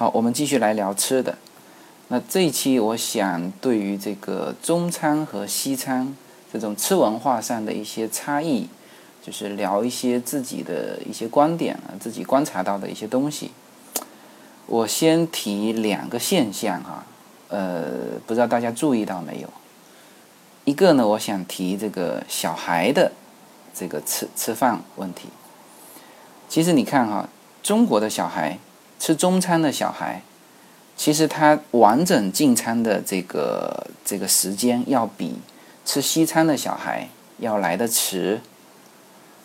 好，我们继续来聊吃的。那这一期我想对于这个中餐和西餐这种吃文化上的一些差异，就是聊一些自己的一些观点啊，自己观察到的一些东西。我先提两个现象哈，呃，不知道大家注意到没有？一个呢，我想提这个小孩的这个吃吃饭问题。其实你看哈，中国的小孩。吃中餐的小孩，其实他完整进餐的这个这个时间要比吃西餐的小孩要来的迟。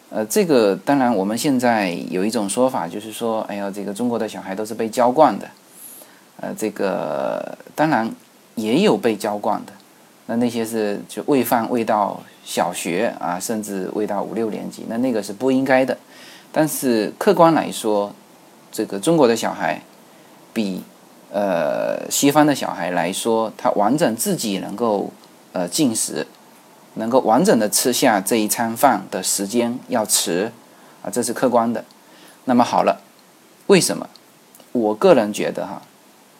呃，这个当然我们现在有一种说法，就是说，哎呀，这个中国的小孩都是被娇惯的。呃，这个当然也有被娇惯的，那那些是就喂饭喂到小学啊，甚至喂到五六年级，那那个是不应该的。但是客观来说，这个中国的小孩，比呃西方的小孩来说，他完整自己能够呃进食，能够完整的吃下这一餐饭的时间要迟啊，这是客观的。那么好了，为什么？我个人觉得哈，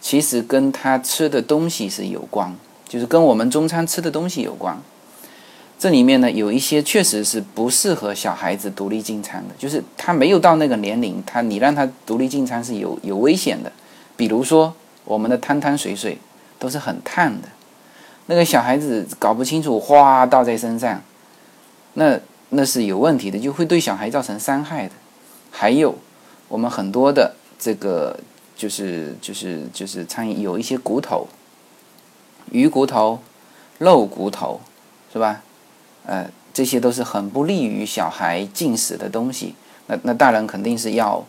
其实跟他吃的东西是有关，就是跟我们中餐吃的东西有关。这里面呢，有一些确实是不适合小孩子独立进餐的，就是他没有到那个年龄，他你让他独立进餐是有有危险的。比如说，我们的汤汤水水都是很烫的，那个小孩子搞不清楚，哗倒在身上，那那是有问题的，就会对小孩造成伤害的。还有，我们很多的这个就是就是就是餐饮有一些骨头，鱼骨头、肉骨头，是吧？呃，这些都是很不利于小孩进食的东西。那那大人肯定是要，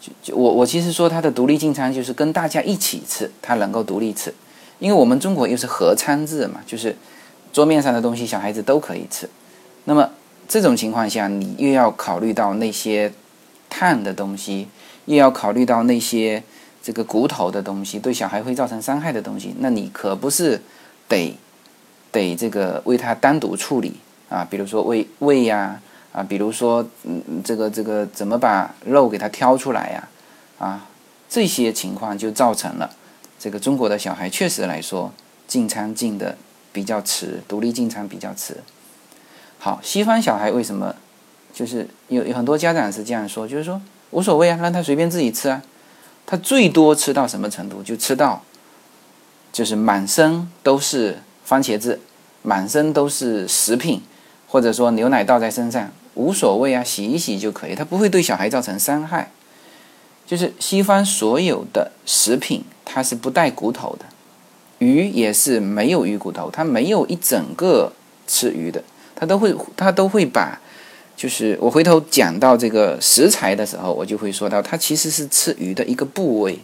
就就我我其实说他的独立进餐就是跟大家一起吃，他能够独立吃。因为我们中国又是合餐制嘛，就是桌面上的东西小孩子都可以吃。那么这种情况下，你又要考虑到那些碳的东西，又要考虑到那些这个骨头的东西，对小孩会造成伤害的东西，那你可不是得得这个为他单独处理。啊，比如说胃胃呀，啊，比如说嗯，这个这个怎么把肉给它挑出来呀？啊，这些情况就造成了这个中国的小孩确实来说进餐进的比较迟，独立进餐比较迟。好，西方小孩为什么就是有有很多家长是这样说，就是说无所谓啊，让他随便自己吃啊，他最多吃到什么程度？就吃到就是满身都是番茄汁，满身都是食品。或者说牛奶倒在身上无所谓啊，洗一洗就可以，它不会对小孩造成伤害。就是西方所有的食品，它是不带骨头的，鱼也是没有鱼骨头，它没有一整个吃鱼的，它都会它都会把，就是我回头讲到这个食材的时候，我就会说到，它其实是吃鱼的一个部位，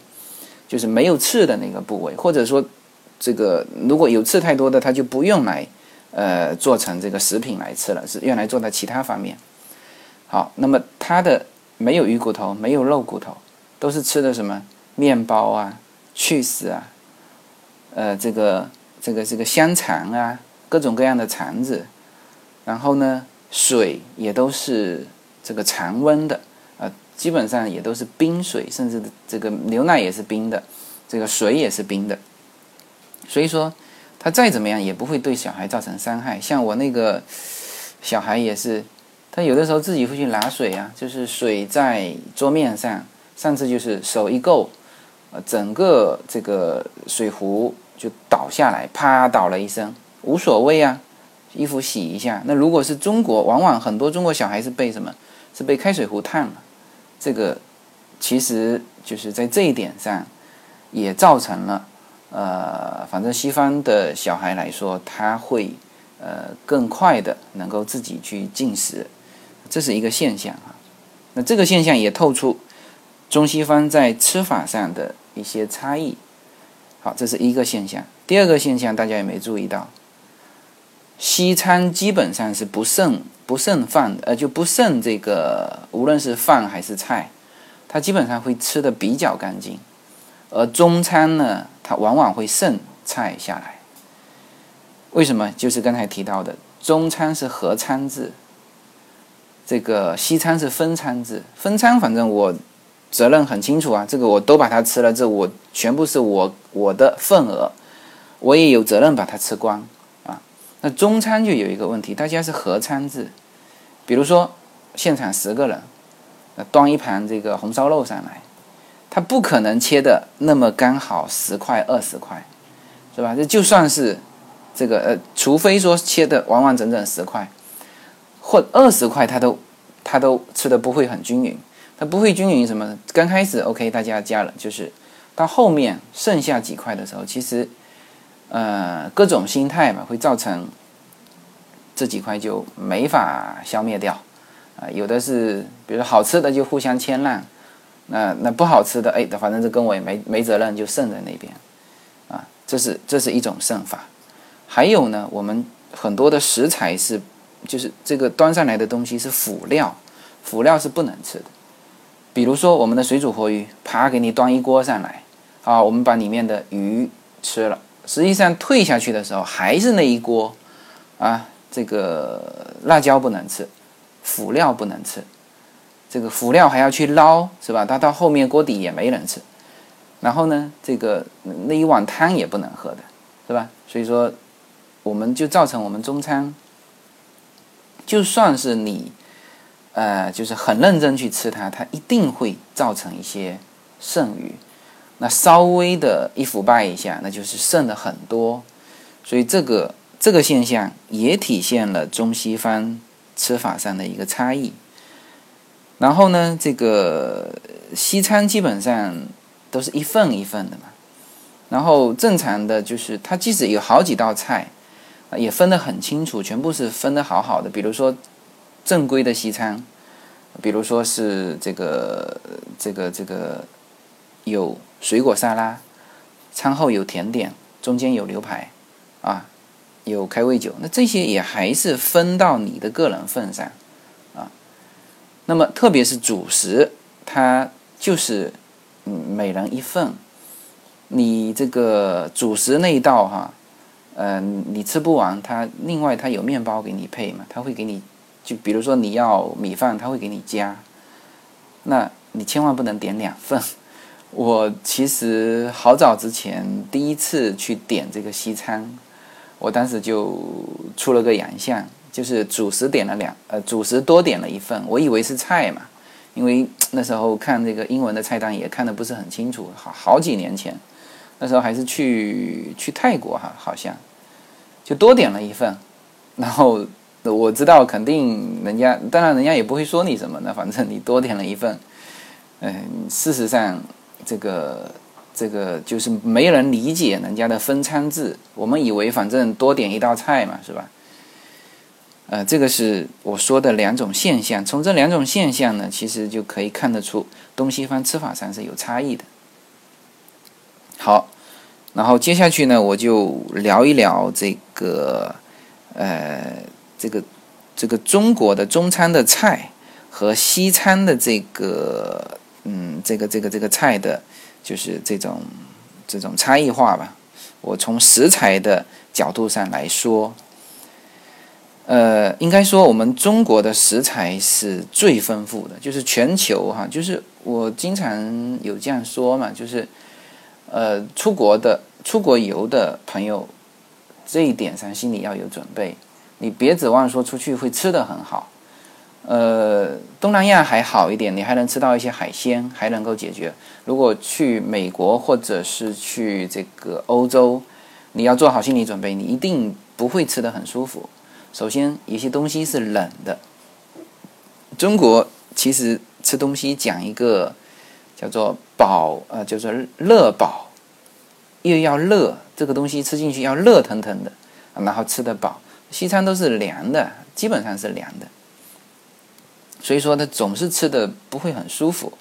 就是没有刺的那个部位，或者说这个如果有刺太多的，它就不用来。呃，做成这个食品来吃了，是用来做的其他方面。好，那么它的没有鱼骨头，没有肉骨头，都是吃的什么面包啊、去死啊，呃，这个这个这个香肠啊，各种各样的肠子。然后呢，水也都是这个常温的，呃，基本上也都是冰水，甚至这个牛奶也是冰的，这个水也是冰的。所以说。他再怎么样也不会对小孩造成伤害。像我那个小孩也是，他有的时候自己会去拿水啊，就是水在桌面上，上次就是手一够，呃，整个这个水壶就倒下来，啪倒了一声，无所谓啊，衣服洗一下。那如果是中国，往往很多中国小孩是被什么？是被开水壶烫了。这个其实就是在这一点上也造成了。呃，反正西方的小孩来说，他会呃更快的能够自己去进食，这是一个现象啊。那这个现象也透出中西方在吃法上的一些差异。好，这是一个现象。第二个现象，大家有没有注意到？西餐基本上是不剩不剩饭的，呃，就不剩这个，无论是饭还是菜，它基本上会吃的比较干净。而中餐呢，它往往会剩菜下来。为什么？就是刚才提到的，中餐是合餐制，这个西餐是分餐制。分餐，反正我责任很清楚啊，这个我都把它吃了，这我全部是我我的份额，我也有责任把它吃光啊。那中餐就有一个问题，大家是合餐制，比如说现场十个人，端一盘这个红烧肉上来，他不可能切的那么刚好十块二十块，是吧？这就算是这个呃，除非说切的完完整整十块或二十块，他都他都吃的不会很均匀。它不会均匀什么？刚开始 OK，大家加了，就是到后面剩下几块的时候，其实呃各种心态嘛，会造成这几块就没法消灭掉啊。有的是比如说好吃的就互相谦让，那那不好吃的哎，反正这跟我也没没责任，就剩在那边啊。这是这是一种剩法。还有呢，我们很多的食材是就是这个端上来的东西是辅料，辅料是不能吃的。比如说我们的水煮活鱼，啪给你端一锅上来，啊，我们把里面的鱼吃了，实际上退下去的时候还是那一锅，啊，这个辣椒不能吃，辅料不能吃，这个辅料还要去捞，是吧？它到后面锅底也没人吃，然后呢，这个那一碗汤也不能喝的，是吧？所以说，我们就造成我们中餐，就算是你。呃，就是很认真去吃它，它一定会造成一些剩余。那稍微的一腐败一下，那就是剩的很多。所以这个这个现象也体现了中西方吃法上的一个差异。然后呢，这个西餐基本上都是一份一份的嘛。然后正常的就是，它即使有好几道菜，也分得很清楚，全部是分得好好的。比如说。正规的西餐，比如说是这个这个这个有水果沙拉，餐后有甜点，中间有牛排，啊，有开胃酒，那这些也还是分到你的个人份上，那么特别是主食，它就是嗯每人一份，你这个主食那一道哈，嗯，你吃不完，它另外它有面包给你配嘛，它会给你。就比如说你要米饭，他会给你加，那你千万不能点两份。我其实好早之前第一次去点这个西餐，我当时就出了个洋相，就是主食点了两，呃，主食多点了一份，我以为是菜嘛，因为那时候看这个英文的菜单也看的不是很清楚，好好几年前，那时候还是去去泰国哈，好像就多点了一份，然后。我知道，肯定人家，当然人家也不会说你什么的，反正你多点了一份。嗯，事实上，这个这个就是没人理解人家的分餐制。我们以为反正多点一道菜嘛，是吧？呃，这个是我说的两种现象。从这两种现象呢，其实就可以看得出东西方吃法上是有差异的。好，然后接下去呢，我就聊一聊这个，呃。这个这个中国的中餐的菜和西餐的这个嗯这个这个这个菜的，就是这种这种差异化吧。我从食材的角度上来说，呃，应该说我们中国的食材是最丰富的，就是全球哈，就是我经常有这样说嘛，就是呃出国的出国游的朋友，这一点上心里要有准备。你别指望说出去会吃的很好，呃，东南亚还好一点，你还能吃到一些海鲜，还能够解决。如果去美国或者是去这个欧洲，你要做好心理准备，你一定不会吃的很舒服。首先，有些东西是冷的。中国其实吃东西讲一个叫做饱，呃，叫做热饱，又要热，这个东西吃进去要热腾腾的，然后吃得饱。西餐都是凉的，基本上是凉的，所以说它总是吃的不会很舒服，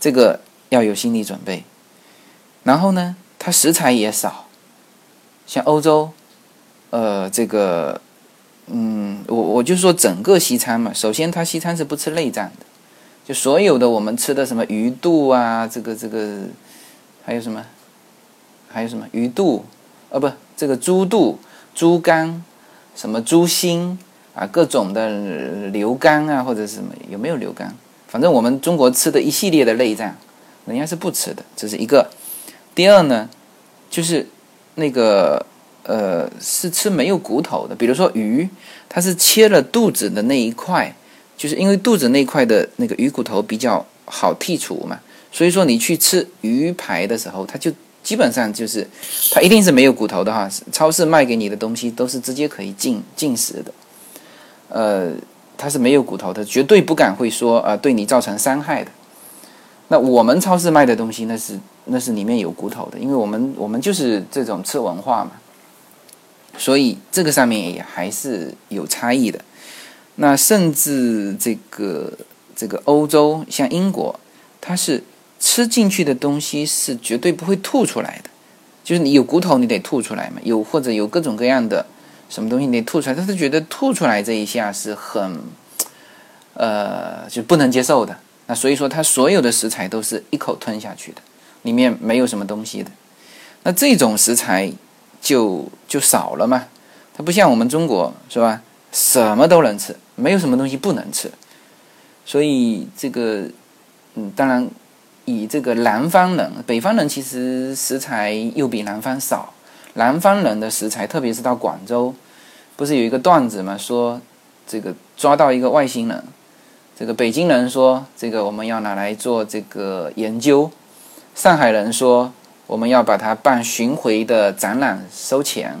这个要有心理准备。然后呢，它食材也少，像欧洲，呃，这个，嗯，我我就说整个西餐嘛，首先它西餐是不吃内脏的，就所有的我们吃的什么鱼肚啊，这个这个，还有什么，还有什么鱼肚，呃，不，这个猪肚、猪肝。什么猪心啊，各种的牛肝啊，或者是什么有没有牛肝？反正我们中国吃的一系列的内脏，人家是不吃的，这是一个。第二呢，就是那个呃，是吃没有骨头的，比如说鱼，它是切了肚子的那一块，就是因为肚子那块的那个鱼骨头比较好剔除嘛，所以说你去吃鱼排的时候，它就基本上就是它一定是没有骨头的哈。超市卖给你的东西都是直接可以进进食的，呃，它是没有骨头的，绝对不敢会说啊对你造成伤害的。那我们超市卖的东西那是。那是里面有骨头的，因为我们我们就是这种吃文化嘛，所以这个上面也还是有差异的。那甚至这个这个欧洲像英国，它是吃进去的东西是绝对不会吐出来的，就是你有骨头你得吐出来嘛，有或者有各种各样的什么东西你得吐出来，他是觉得吐出来这一下是很呃就不能接受的。那所以说他所有的食材都是一口吞下去的。里面没有什么东西的，那这种食材就就少了嘛。它不像我们中国是吧？什么都能吃，没有什么东西不能吃。所以这个，嗯，当然以这个南方人、北方人其实食材又比南方少。南方人的食材，特别是到广州，不是有一个段子嘛？说这个抓到一个外星人，这个北京人说这个我们要拿来做这个研究。上海人说：“我们要把它办巡回的展览收钱。”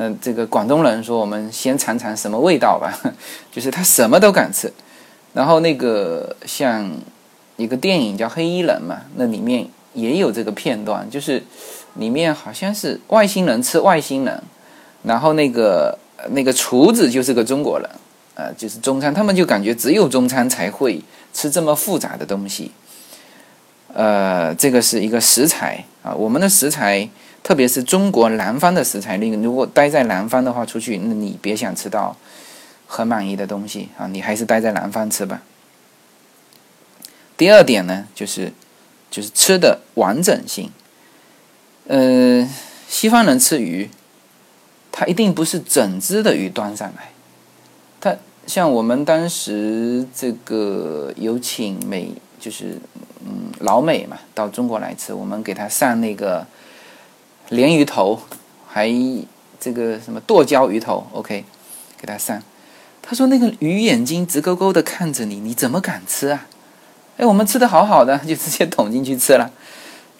嗯，这个广东人说：“我们先尝尝什么味道吧。”就是他什么都敢吃。然后那个像一个电影叫《黑衣人》嘛，那里面也有这个片段，就是里面好像是外星人吃外星人，然后那个那个厨子就是个中国人，呃，就是中餐，他们就感觉只有中餐才会吃这么复杂的东西。呃，这个是一个食材啊，我们的食材，特别是中国南方的食材，那个如果待在南方的话，出去那你别想吃到很满意的东西啊，你还是待在南方吃吧。第二点呢，就是就是吃的完整性。呃，西方人吃鱼，他一定不是整只的鱼端上来，他像我们当时这个有请美，就是。嗯，老美嘛，到中国来吃，我们给他上那个鲢鱼头，还这个什么剁椒鱼头，OK，给他上。他说那个鱼眼睛直勾勾的看着你，你怎么敢吃啊？哎，我们吃的好好的，就直接捅进去吃了，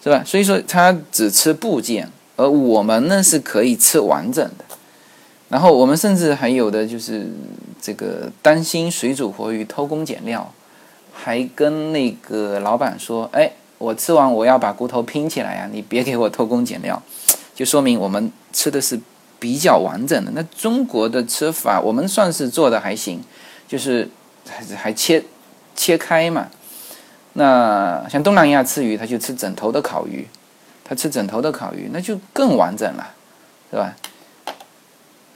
是吧？所以说他只吃部件，而我们呢是可以吃完整的。然后我们甚至还有的就是这个担心水煮活鱼偷工减料。还跟那个老板说：“哎，我吃完我要把骨头拼起来呀，你别给我偷工减料。”就说明我们吃的是比较完整的。那中国的吃法，我们算是做的还行，就是还还切切开嘛。那像东南亚吃鱼，他就吃整头的烤鱼，他吃整头的烤鱼，那就更完整了，是吧？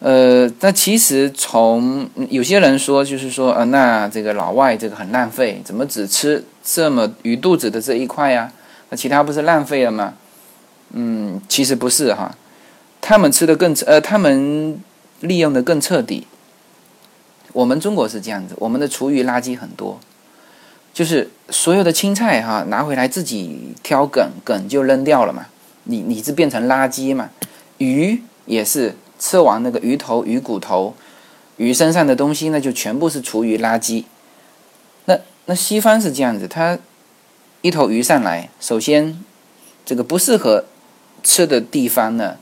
呃，那其实从有些人说，就是说，呃，那这个老外这个很浪费，怎么只吃这么鱼肚子的这一块呀？那其他不是浪费了吗？嗯，其实不是哈，他们吃的更呃，他们利用的更彻底。我们中国是这样子，我们的厨余垃圾很多，就是所有的青菜哈，拿回来自己挑梗，梗就扔掉了嘛，你你是变成垃圾嘛？鱼也是。吃完那个鱼头、鱼骨头、鱼身上的东西，那就全部是厨余垃圾。那那西方是这样子，它一头鱼上来，首先这个不适合吃的地方呢，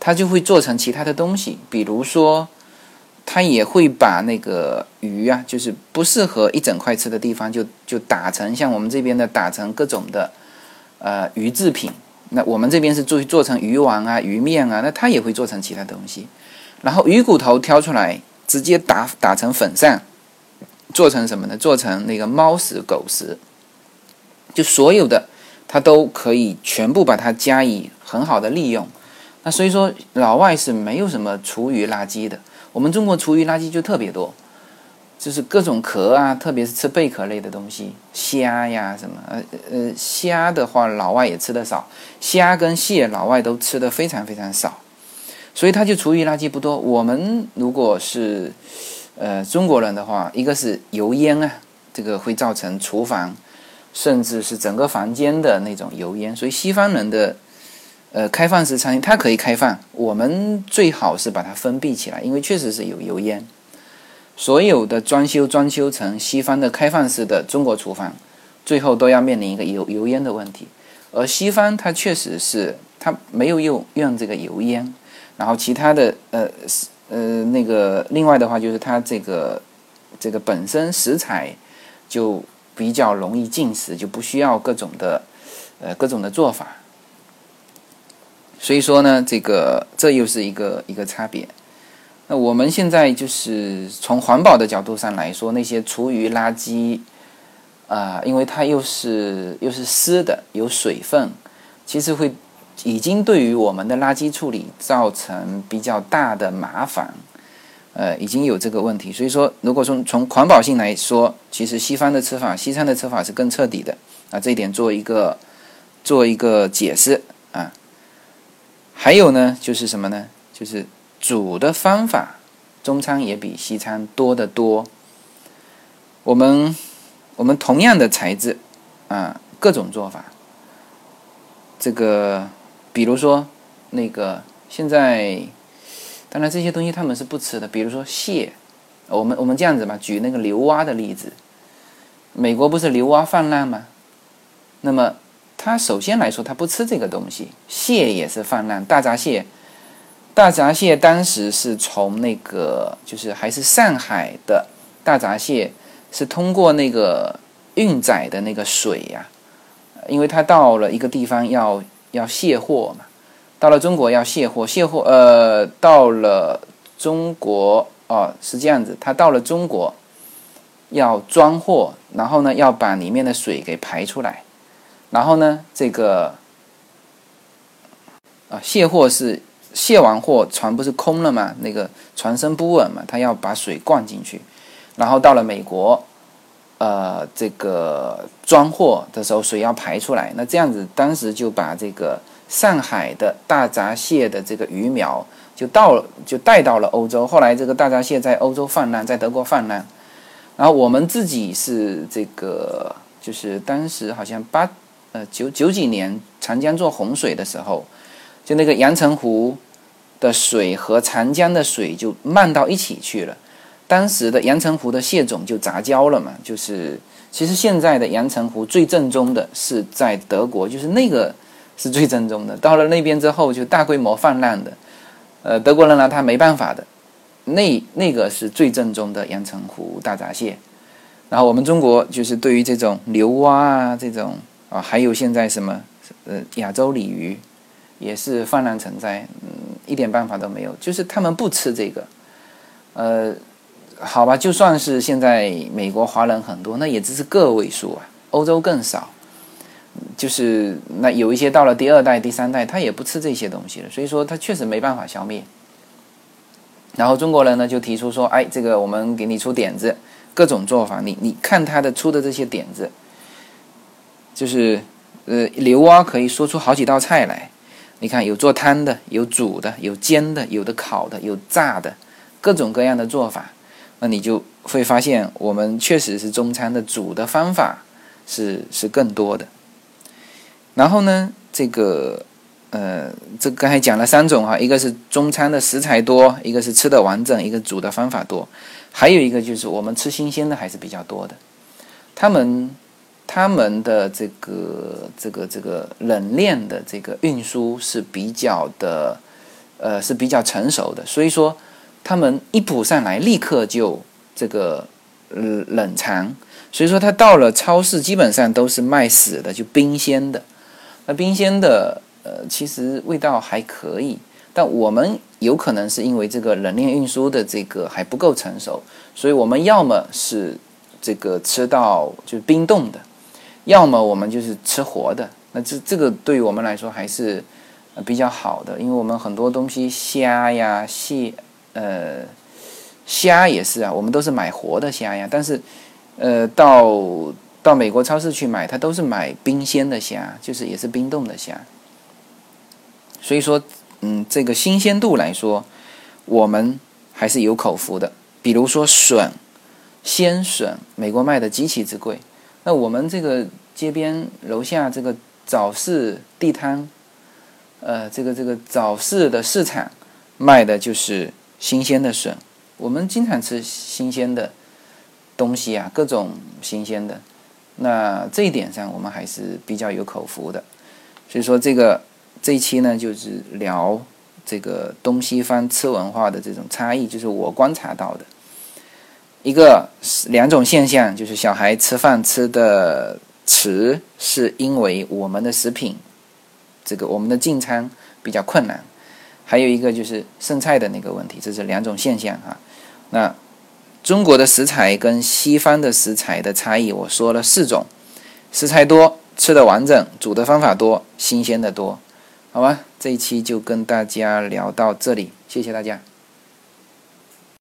它就会做成其他的东西，比如说，它也会把那个鱼啊，就是不适合一整块吃的地方，就就打成像我们这边的打成各种的呃鱼制品。那我们这边是做做成鱼丸啊、鱼面啊，那它也会做成其他东西。然后鱼骨头挑出来，直接打打成粉上，做成什么呢？做成那个猫食、狗食，就所有的它都可以全部把它加以很好的利用。那所以说，老外是没有什么厨余垃圾的，我们中国厨余垃圾就特别多。就是各种壳啊，特别是吃贝壳类的东西，虾呀什么，呃呃，虾的话老外也吃的少，虾跟蟹老外都吃的非常非常少，所以它就厨余垃圾不多。我们如果是呃中国人的话，一个是油烟啊，这个会造成厨房甚至是整个房间的那种油烟。所以西方人的呃开放式餐厅它可以开放，我们最好是把它封闭起来，因为确实是有油烟。所有的装修装修成西方的开放式的中国厨房，最后都要面临一个油油烟的问题。而西方它确实是它没有用用这个油烟，然后其他的呃呃那个另外的话就是它这个这个本身食材就比较容易进食，就不需要各种的呃各种的做法。所以说呢，这个这又是一个一个差别。那我们现在就是从环保的角度上来说，那些厨余垃圾，啊，因为它又是又是湿的，有水分，其实会已经对于我们的垃圾处理造成比较大的麻烦，呃，已经有这个问题。所以说，如果说从环保性来说，其实西方的吃法，西餐的吃法是更彻底的啊，这一点做一个做一个解释啊。还有呢，就是什么呢？就是。煮的方法，中餐也比西餐多得多。我们我们同样的材质，啊，各种做法。这个，比如说那个现在，当然这些东西他们是不吃的。比如说蟹，我们我们这样子吧，举那个牛蛙的例子。美国不是牛蛙泛滥吗？那么他首先来说，他不吃这个东西。蟹也是泛滥，大闸蟹。大闸蟹当时是从那个，就是还是上海的大闸蟹，是通过那个运载的那个水呀，因为它到了一个地方要要卸货嘛，到了中国要卸货，卸货呃，到了中国哦是这样子，它到了中国要装货，然后呢要把里面的水给排出来，然后呢这个啊卸货是。卸完货，船不是空了吗？那个船身不稳嘛，他要把水灌进去，然后到了美国，呃，这个装货的时候水要排出来。那这样子，当时就把这个上海的大闸蟹的这个鱼苗就到，就带到了欧洲。后来这个大闸蟹在欧洲泛滥，在德国泛滥。然后我们自己是这个，就是当时好像八呃九九几年长江做洪水的时候，就那个阳澄湖。的水和长江的水就漫到一起去了，当时的阳澄湖的蟹种就杂交了嘛。就是其实现在的阳澄湖最正宗的是在德国，就是那个是最正宗的。到了那边之后就大规模泛滥的，呃，德国人拿它没办法的，那那个是最正宗的阳澄湖大闸蟹。然后我们中国就是对于这种牛蛙啊这种啊，还有现在什么呃亚洲鲤鱼。也是泛滥成灾，嗯，一点办法都没有。就是他们不吃这个，呃，好吧，就算是现在美国华人很多，那也只是个位数啊，欧洲更少。就是那有一些到了第二代、第三代，他也不吃这些东西了，所以说他确实没办法消灭。然后中国人呢就提出说，哎，这个我们给你出点子，各种做法，你你看他的出的这些点子，就是呃，牛蛙可以说出好几道菜来。你看，有做汤的，有煮的，有煎的，有的烤的，有炸的，各种各样的做法。那你就会发现，我们确实是中餐的煮的方法是是更多的。然后呢，这个呃，这刚才讲了三种哈，一个是中餐的食材多，一个是吃的完整，一个煮的方法多，还有一个就是我们吃新鲜的还是比较多的。他们。他们的这个这个这个冷链的这个运输是比较的，呃是比较成熟的，所以说他们一补上来立刻就这个冷藏，所以说他到了超市基本上都是卖死的，就冰鲜的。那冰鲜的呃其实味道还可以，但我们有可能是因为这个冷链运输的这个还不够成熟，所以我们要么是这个吃到就冰冻的。要么我们就是吃活的，那这这个对于我们来说还是比较好的，因为我们很多东西虾呀、蟹，呃，虾也是啊，我们都是买活的虾呀。但是，呃，到到美国超市去买，它都是买冰鲜的虾，就是也是冰冻的虾。所以说，嗯，这个新鲜度来说，我们还是有口福的。比如说笋，鲜笋，美国卖的极其之贵。那我们这个街边楼下这个早市地摊，呃，这个这个早市的市场卖的就是新鲜的笋。我们经常吃新鲜的东西啊，各种新鲜的。那这一点上，我们还是比较有口福的。所以说，这个这一期呢，就是聊这个东西方吃文化的这种差异，就是我观察到的一个两种现象，就是小孩吃饭吃的迟，是因为我们的食品，这个我们的进餐比较困难；还有一个就是剩菜的那个问题，这是两种现象啊。那中国的食材跟西方的食材的差异，我说了四种：食材多，吃的完整，煮的方法多，新鲜的多。好吧，这一期就跟大家聊到这里，谢谢大家。